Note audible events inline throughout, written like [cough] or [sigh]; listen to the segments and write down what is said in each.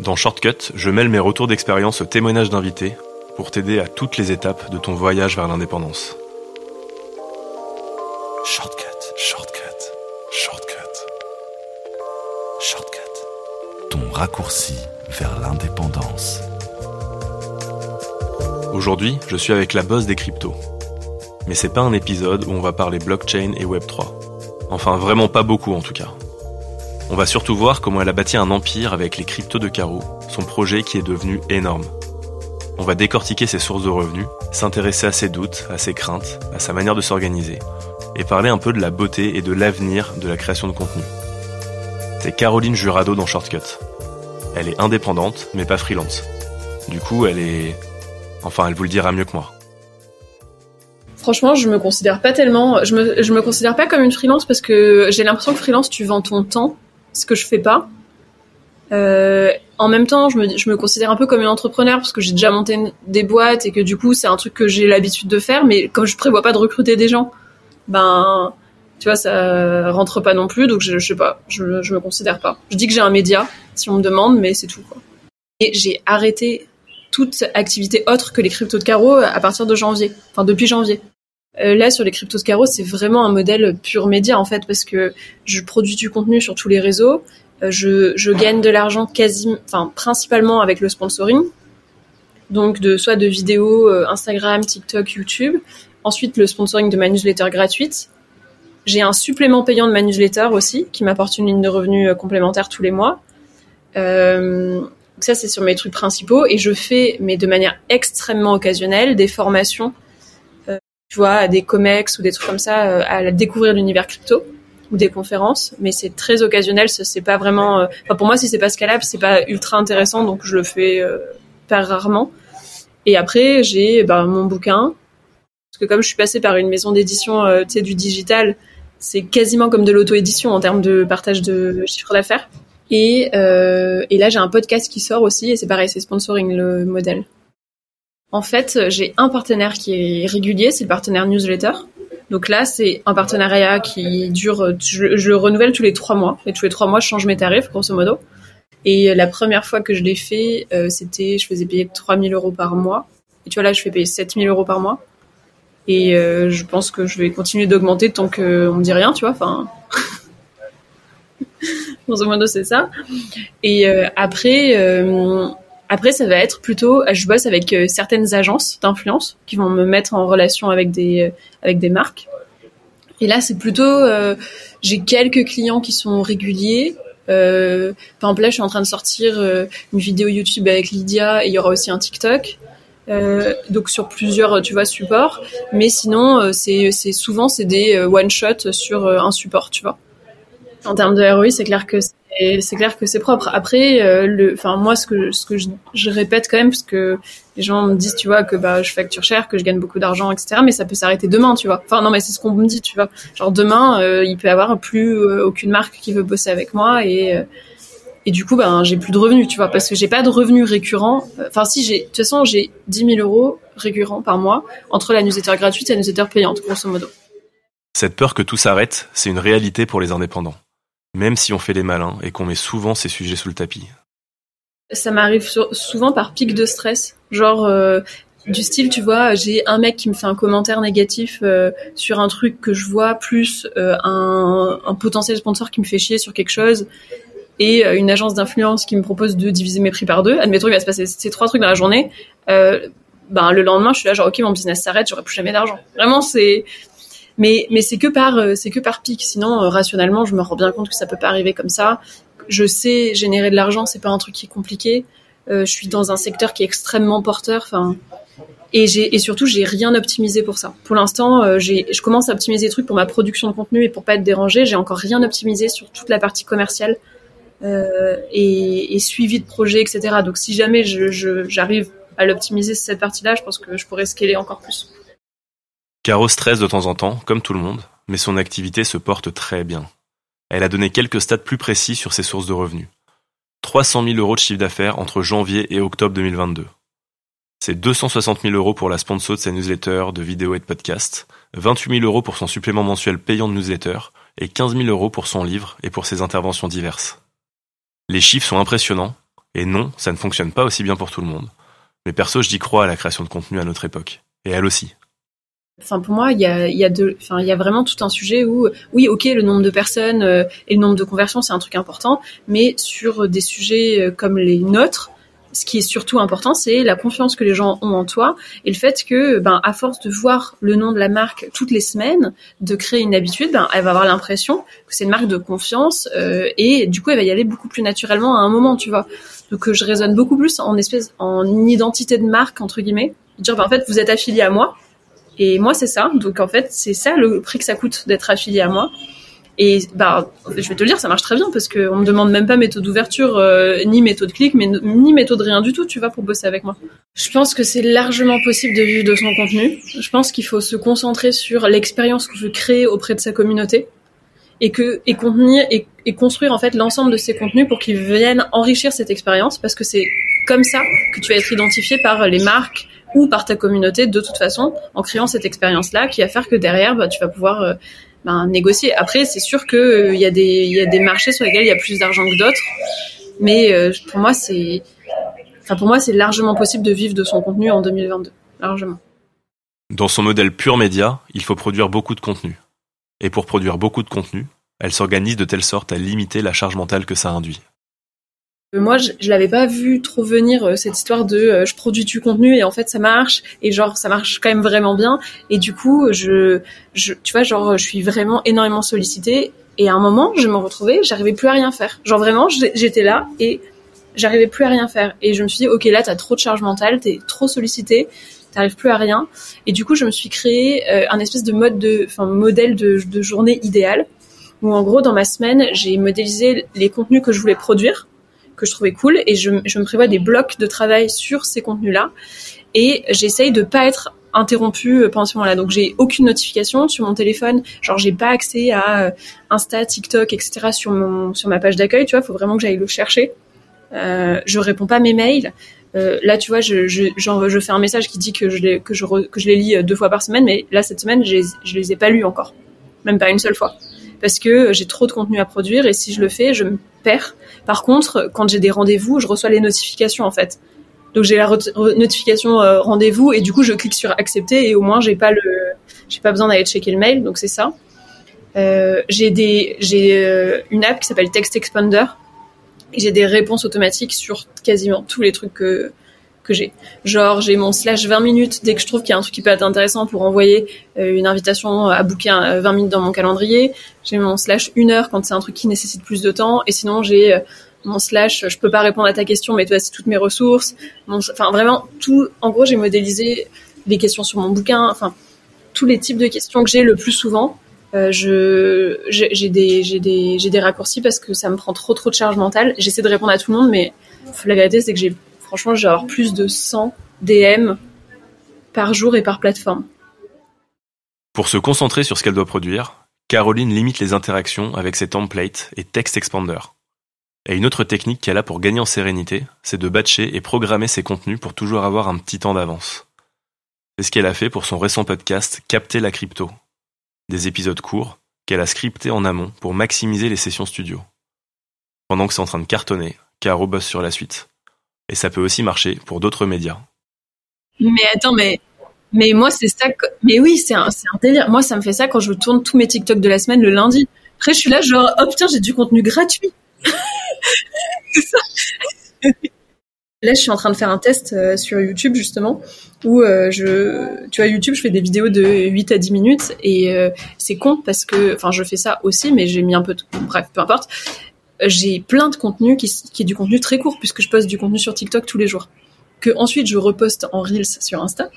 Dans Shortcut, je mêle mes retours d'expérience au témoignage d'invités pour t'aider à toutes les étapes de ton voyage vers l'indépendance. Shortcut, shortcut, shortcut, shortcut. Ton raccourci vers l'indépendance. Aujourd'hui, je suis avec la boss des cryptos. Mais c'est pas un épisode où on va parler blockchain et Web3. Enfin, vraiment pas beaucoup en tout cas. On va surtout voir comment elle a bâti un empire avec les cryptos de Caro, son projet qui est devenu énorme. On va décortiquer ses sources de revenus, s'intéresser à ses doutes, à ses craintes, à sa manière de s'organiser, et parler un peu de la beauté et de l'avenir de la création de contenu. C'est Caroline Jurado dans Shortcut. Elle est indépendante, mais pas freelance. Du coup, elle est... Enfin, elle vous le dira mieux que moi. Franchement, je me considère pas tellement. Je me, je me considère pas comme une freelance parce que j'ai l'impression que freelance, tu vends ton temps, ce que je fais pas. Euh, en même temps, je me, je me considère un peu comme une entrepreneur parce que j'ai déjà monté des boîtes et que du coup, c'est un truc que j'ai l'habitude de faire. Mais comme je prévois pas de recruter des gens, ben, tu vois, ça rentre pas non plus. Donc, je, je sais pas, je, je me considère pas. Je dis que j'ai un média si on me demande, mais c'est tout. Quoi. Et j'ai arrêté toute activité autre que les cryptos de carreau à partir de janvier, enfin depuis janvier. Euh, là, sur les cryptos carreau, c'est vraiment un modèle pur média en fait, parce que je produis du contenu sur tous les réseaux, euh, je, gagne de l'argent quasi, enfin principalement avec le sponsoring, donc de soit de vidéos euh, Instagram, TikTok, YouTube. Ensuite, le sponsoring de ma newsletter gratuite. J'ai un supplément payant de ma newsletter aussi, qui m'apporte une ligne de revenus complémentaire tous les mois. Ça, c'est sur mes trucs principaux. Et je fais, mais de manière extrêmement occasionnelle, des formations, tu vois, à des comex ou des trucs comme ça, euh, à découvrir l'univers crypto ou des conférences. Mais c'est très occasionnel. C'est pas vraiment. euh, Enfin, pour moi, si c'est pas scalable, c'est pas ultra intéressant. Donc je le fais euh, pas rarement. Et après, j'ai ben, mon bouquin. Parce que comme je suis passée par une maison d'édition, euh, tu sais, du digital, c'est quasiment comme de l'auto-édition en termes de partage de chiffre d'affaires. Et, euh, et là, j'ai un podcast qui sort aussi, et c'est pareil, c'est sponsoring le modèle. En fait, j'ai un partenaire qui est régulier, c'est le partenaire newsletter. Donc là, c'est un partenariat qui dure, je, je le renouvelle tous les trois mois. Et tous les trois mois, je change mes tarifs, grosso modo. Et la première fois que je l'ai fait, euh, c'était, je faisais payer 3000 euros par mois. Et tu vois, là, je fais payer 7000 euros par mois. Et euh, je pense que je vais continuer d'augmenter tant qu'on me dit rien, tu vois. Enfin, [laughs] grosso modo, c'est ça. Et euh, après, euh, après, ça va être plutôt, je bosse avec euh, certaines agences d'influence qui vont me mettre en relation avec des euh, avec des marques. Et là, c'est plutôt, euh, j'ai quelques clients qui sont réguliers. Euh, par exemple, là, je suis en train de sortir euh, une vidéo YouTube avec Lydia et il y aura aussi un TikTok. Euh, donc sur plusieurs, tu vois, supports. Mais sinon, euh, c'est souvent c'est des euh, one shot sur euh, un support, tu vois. En termes de ROI, c'est clair que c'est c'est clair que c'est propre. Après, euh, le, enfin moi, ce que ce que je, je répète quand même, parce que les gens me disent, tu vois, que bah je facture cher, que je gagne beaucoup d'argent, etc. Mais ça peut s'arrêter demain, tu vois. Enfin non, mais c'est ce qu'on me dit, tu vois. Genre demain, euh, il peut y avoir plus euh, aucune marque qui veut bosser avec moi et euh, et du coup, ben, j'ai plus de revenus, tu vois, parce que j'ai pas de revenus récurrents. Enfin, si j'ai, de toute façon, j'ai 10 000 euros récurrents par mois entre la newsletter gratuite et la newsletter payante, grosso modo. Cette peur que tout s'arrête, c'est une réalité pour les indépendants. Même si on fait les malins et qu'on met souvent ces sujets sous le tapis. Ça m'arrive souvent par pic de stress, genre euh, du style, tu vois, j'ai un mec qui me fait un commentaire négatif euh, sur un truc que je vois, plus euh, un, potentiel sponsor qui me fait chier sur quelque chose, et une agence d'influence qui me propose de diviser mes prix par deux. Admettons, il va se passer ces trois trucs dans la journée. Ben le lendemain, je suis là genre ok, mon business s'arrête, j'aurai plus jamais d'argent. Vraiment, c'est mais mais c'est que par euh, c'est que par pic. Sinon, euh, rationnellement, je me rends bien compte que ça peut pas arriver comme ça. Je sais générer de l'argent, c'est pas un truc qui est compliqué. Euh, je suis dans un secteur qui est extrêmement porteur. Enfin, et j'ai et surtout j'ai rien optimisé pour ça. Pour l'instant, euh, j'ai je commence à optimiser des trucs pour ma production de contenu et pour pas être dérangé. J'ai encore rien optimisé sur toute la partie commerciale. et, et, suivi de projet, etc. Donc si jamais j'arrive je, à l'optimiser cette partie-là, je pense que je pourrais scaler encore plus. Caro stresse de temps en temps, comme tout le monde, mais son activité se porte très bien. Elle a donné quelques stats plus précis sur ses sources de revenus. 300 000 euros de chiffre d'affaires entre janvier et octobre 2022. C'est 260 000 euros pour la sponsor de sa newsletter de vidéos et de podcasts, 28 000 euros pour son supplément mensuel payant de newsletter et 15 000 euros pour son livre et pour ses interventions diverses. Les chiffres sont impressionnants, et non, ça ne fonctionne pas aussi bien pour tout le monde. Mais perso, j'y crois à la création de contenu à notre époque. Et elle aussi. Enfin, pour moi, il y a, y, a enfin, y a vraiment tout un sujet où, oui, ok, le nombre de personnes euh, et le nombre de conversions, c'est un truc important, mais sur des sujets euh, comme les nôtres, ce qui est surtout important, c'est la confiance que les gens ont en toi et le fait que, ben, à force de voir le nom de la marque toutes les semaines, de créer une habitude, ben, elle va avoir l'impression que c'est une marque de confiance euh, et du coup, elle va y aller beaucoup plus naturellement à un moment, tu vois. Donc, je raisonne beaucoup plus en espèce, en identité de marque entre guillemets, dire, ben, en fait, vous êtes affilié à moi et moi, c'est ça. Donc, en fait, c'est ça le prix que ça coûte d'être affilié à moi. Et bah, je vais te le dire, ça marche très bien parce qu'on me demande même pas méthode d'ouverture, euh, ni méthode clic, mais ni méthode rien du tout, tu vois, pour bosser avec moi. Je pense que c'est largement possible de vivre de son contenu. Je pense qu'il faut se concentrer sur l'expérience que je crée auprès de sa communauté et que et contenir et, et construire en fait l'ensemble de ces contenus pour qu'ils viennent enrichir cette expérience parce que c'est comme ça que tu vas être identifié par les marques ou par ta communauté de toute façon en créant cette expérience là qui va faire que derrière bah, tu vas pouvoir ben, négocier. Après, c'est sûr que euh, y a des y a des marchés sur lesquels il y a plus d'argent que d'autres, mais euh, pour moi c'est enfin pour moi c'est largement possible de vivre de son contenu en 2022, largement. Dans son modèle pur média, il faut produire beaucoup de contenu. Et pour produire beaucoup de contenu, elle s'organise de telle sorte à limiter la charge mentale que ça induit. Euh, moi, je, je l'avais pas vu trop venir euh, cette histoire de euh, je produis du contenu et en fait ça marche et genre ça marche quand même vraiment bien. Et du coup je, tu vois genre je suis vraiment énormément sollicitée et à un moment je me retrouvais j'arrivais plus à rien faire. Genre vraiment j'étais là et j'arrivais plus à rien faire. Et je me suis dit ok là t'as trop de charge mentale t'es trop sollicité t'arrives plus à rien. Et du coup je me suis créé un espèce de mode de enfin modèle de, de journée idéale où en gros dans ma semaine j'ai modélisé les contenus que je voulais produire que je trouvais cool et je, je me prévois des blocs de travail sur ces contenus-là et j'essaye de pas être interrompu euh, pendant ce moment-là. Donc j'ai aucune notification sur mon téléphone, genre j'ai pas accès à euh, Insta, TikTok, etc. sur mon sur ma page d'accueil. Tu vois, faut vraiment que j'aille le chercher. Euh, je réponds pas à mes mails. Euh, là, tu vois, je, je, genre, je fais un message qui dit que je les, que je, que je les lis deux fois par semaine, mais là cette semaine, je les, je les ai pas lus encore, même pas une seule fois parce que j'ai trop de contenu à produire et si je le fais, je me perds. Par contre, quand j'ai des rendez-vous, je reçois les notifications en fait. Donc j'ai la notification euh, rendez-vous et du coup je clique sur accepter et au moins j'ai pas le j'ai pas besoin d'aller checker le mail donc c'est ça. Euh, j'ai des j'ai euh, une app qui s'appelle Text Expander et j'ai des réponses automatiques sur quasiment tous les trucs que que j'ai. Genre, j'ai mon slash 20 minutes dès que je trouve qu'il y a un truc qui peut être intéressant pour envoyer euh, une invitation à 20 euh, minutes dans mon calendrier. J'ai mon slash 1 heure quand c'est un truc qui nécessite plus de temps. Et sinon, j'ai euh, mon slash je peux pas répondre à ta question, mais c'est toutes mes ressources. enfin, vraiment, tout. En gros, j'ai modélisé les questions sur mon bouquin. Enfin, tous les types de questions que j'ai le plus souvent. j'ai des j'ai des raccourcis parce que ça me prend trop trop de charge mentale. J'essaie de répondre à tout le monde, mais la vérité c'est que j'ai Franchement, j'ai avoir plus de 100 DM par jour et par plateforme. Pour se concentrer sur ce qu'elle doit produire, Caroline limite les interactions avec ses templates et text expander. Et une autre technique qu'elle a pour gagner en sérénité, c'est de batcher et programmer ses contenus pour toujours avoir un petit temps d'avance. C'est ce qu'elle a fait pour son récent podcast Capter la crypto. Des épisodes courts qu'elle a scriptés en amont pour maximiser les sessions studio. Pendant que c'est en train de cartonner, Caro bosse sur la suite. Et ça peut aussi marcher pour d'autres médias. Mais attends, mais mais moi c'est ça. Mais oui, c'est un, délire. Moi, ça me fait ça quand je tourne tous mes TikTok de la semaine le lundi. Après, je suis là genre oh putain, j'ai du contenu gratuit. [laughs] ça. Là, je suis en train de faire un test euh, sur YouTube justement où euh, je, tu vois, YouTube, je fais des vidéos de 8 à 10 minutes et euh, c'est con parce que, enfin, je fais ça aussi, mais j'ai mis un peu, de... bref, peu importe j'ai plein de contenu qui, est du contenu très court puisque je poste du contenu sur TikTok tous les jours. Que ensuite je reposte en Reels sur Insta.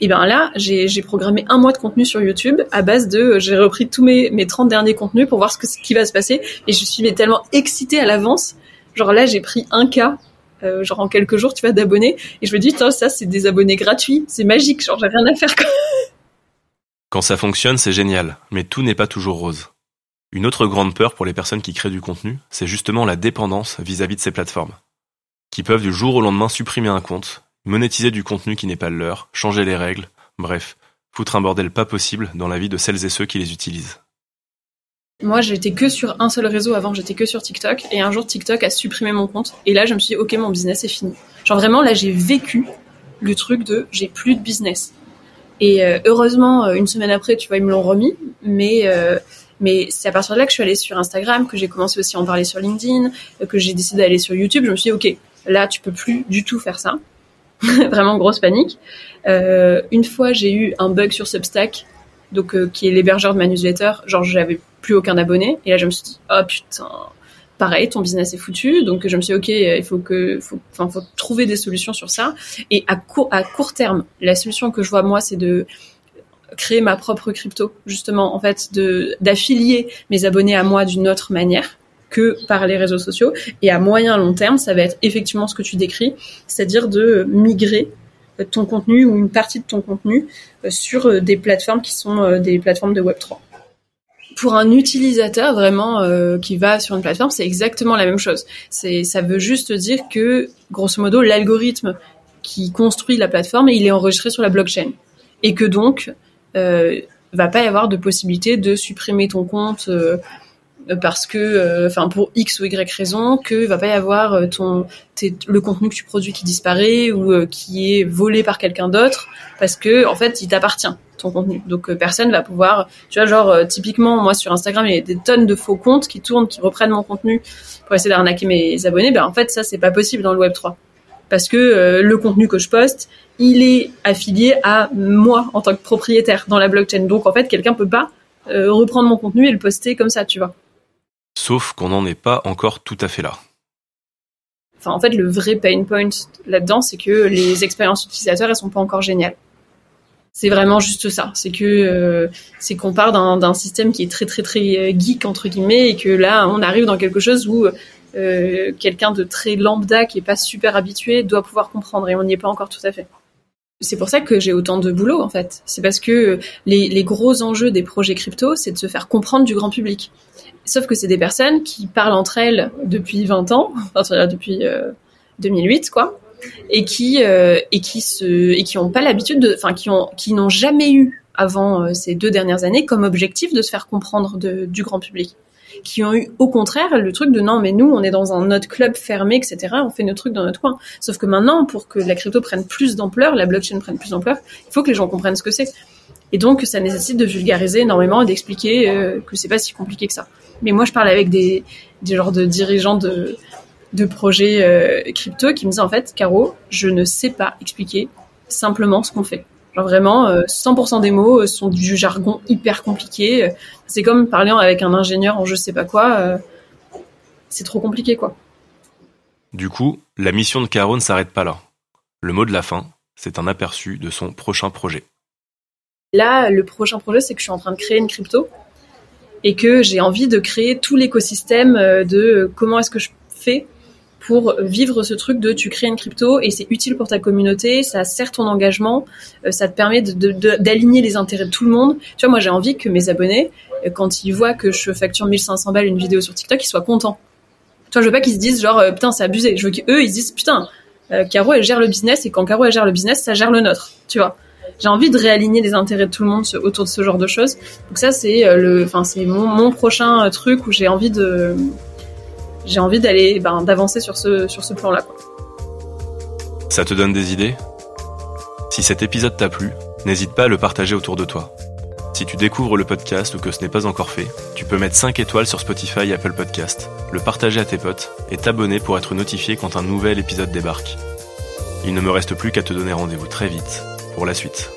Et ben là, j'ai programmé un mois de contenu sur YouTube à base de, j'ai repris tous mes, mes 30 derniers contenus pour voir ce, que, ce qui va se passer. Et je suis tellement excitée à l'avance Genre là, j'ai pris un cas, euh, genre en quelques jours, tu vois, d'abonnés, et je me dis, ça, c'est des abonnés gratuits, c'est magique, genre j'ai rien à faire. Quand ça fonctionne, c'est génial, mais tout n'est pas toujours rose. Une autre grande peur pour les personnes qui créent du contenu, c'est justement la dépendance vis-à-vis de ces plateformes, qui peuvent du jour au lendemain supprimer un compte, monétiser du contenu qui n'est pas le leur, changer les règles, bref, foutre un bordel pas possible dans la vie de celles et ceux qui les utilisent. Moi, j'étais que sur un seul réseau avant, j'étais que sur TikTok, et un jour TikTok a supprimé mon compte, et là je me suis dit, ok, mon business est fini. Genre vraiment, là j'ai vécu le truc de j'ai plus de business. Et euh, heureusement, euh, une semaine après, tu vois, ils me l'ont remis, mais euh, mais c'est à partir de là que je suis allée sur Instagram, que j'ai commencé aussi à en parler sur LinkedIn, que j'ai décidé d'aller sur YouTube. Je me suis dit, ok, là tu peux plus du tout faire ça. [laughs] vraiment grosse panique. Euh, une fois, j'ai eu un bug sur Substack, donc euh, qui est l'hébergeur de ma newsletter. Genre, j'avais plus aucun abonné, et là, je me suis dit, oh putain, pareil, ton business est foutu. Donc, je me suis dit, ok, il faut que, faut, faut trouver des solutions sur ça. Et à court, à court terme, la solution que je vois moi, c'est de créer ma propre crypto, justement, en fait, de d'affilier mes abonnés à moi d'une autre manière que par les réseaux sociaux. Et à moyen long terme, ça va être effectivement ce que tu décris, c'est-à-dire de migrer ton contenu ou une partie de ton contenu euh, sur euh, des plateformes qui sont euh, des plateformes de Web3. Pour un utilisateur vraiment qui va sur une plateforme, c'est exactement la même chose. C'est, ça veut juste dire que, grosso modo, l'algorithme qui construit la plateforme, il est enregistré sur la blockchain. Et que donc, euh, va pas y avoir de possibilité de supprimer ton compte parce que, euh, enfin pour X ou Y raison, que va pas y avoir euh, ton le contenu que tu produis qui disparaît ou euh, qui est volé par quelqu'un d'autre parce que en fait il t'appartient ton contenu. Donc personne va pouvoir, tu vois genre typiquement moi sur Instagram il y a des tonnes de faux comptes qui tournent, qui reprennent mon contenu pour essayer d'arnaquer mes abonnés. Ben en fait ça c'est pas possible dans le Web 3 parce que le contenu que je poste il est affilié à moi en tant que propriétaire dans la blockchain. Donc en fait quelqu'un peut pas reprendre mon contenu et le poster comme ça, tu vois. Sauf qu'on n'en est pas encore tout à fait là. Enfin, en fait, le vrai pain point là-dedans, c'est que les expériences utilisateurs, elles sont pas encore géniales. C'est vraiment juste ça. C'est que euh, c'est qu'on part d'un système qui est très très très euh, geek entre guillemets et que là, on arrive dans quelque chose où euh, quelqu'un de très lambda qui est pas super habitué doit pouvoir comprendre et on n'y est pas encore tout à fait. C'est pour ça que j'ai autant de boulot en fait. C'est parce que les, gros enjeux des projets crypto, c'est de se faire comprendre du grand public. Sauf que c'est des personnes qui parlent entre elles depuis 20 ans, [laughs] enfin depuis 2008 euh, quoi, et qui euh, et qui se et qui ont pas l'habitude de, enfin qui ont qui n'ont jamais eu avant ces deux dernières années comme objectif de se faire comprendre du grand public qui ont eu au contraire le truc de non mais nous on est dans un autre club fermé etc on fait nos trucs dans notre coin. Sauf que maintenant pour que la crypto prenne plus d'ampleur la blockchain prenne plus d'ampleur il faut que les gens comprennent ce que c'est. Et donc ça nécessite de vulgariser énormément et d'expliquer euh, que c'est pas si compliqué que ça. Mais moi, je parle avec des, des genres de dirigeants de, de projets euh, crypto qui me disent en fait, Caro, je ne sais pas expliquer simplement ce qu'on fait. Genre vraiment, 100% euh, des mots euh, sont du jargon hyper compliqué. C'est comme parler avec un ingénieur en je sais pas quoi. c'est trop compliqué, quoi. Du coup, la mission de Caro ne s'arrête pas là. Le mot de la fin, c'est un aperçu de son prochain projet. Là, le prochain projet, c'est que je suis en train de créer une crypto et que j'ai envie de créer tout l'écosystème euh, de comment est-ce que je fais pour vivre ce truc de tu crées une crypto et c'est utile pour ta communauté, ça sert ton engagement, euh, ça te permet d'aligner les intérêts de tout le monde. Tu vois, moi j'ai envie que mes abonnés, euh, quand ils voient que je facture 1500 balles une vidéo sur TikTok, ils soient contents. Tu vois, je veux pas qu'ils se disent genre putain c'est abusé. Je veux qu'eux ils se disent putain Caro elle gère le business et quand Caro elle gère le business, ça gère le nôtre. Tu vois j'ai envie de réaligner les intérêts de tout le monde autour de ce genre de choses. Donc ça, c'est euh, le, enfin, c'est mon, mon, prochain euh, truc où j'ai envie de, j'ai envie ben, d'avancer sur ce, sur ce plan-là. Ça te donne des idées? Si cet épisode t'a plu, n'hésite pas à le partager autour de toi. Si tu découvres le podcast ou que ce n'est pas encore fait, tu peux mettre 5 étoiles sur Spotify et Apple Podcast, le partager à tes potes et t'abonner pour être notifié quand un nouvel épisode débarque. Il ne me reste plus qu'à te donner rendez-vous très vite pour la suite.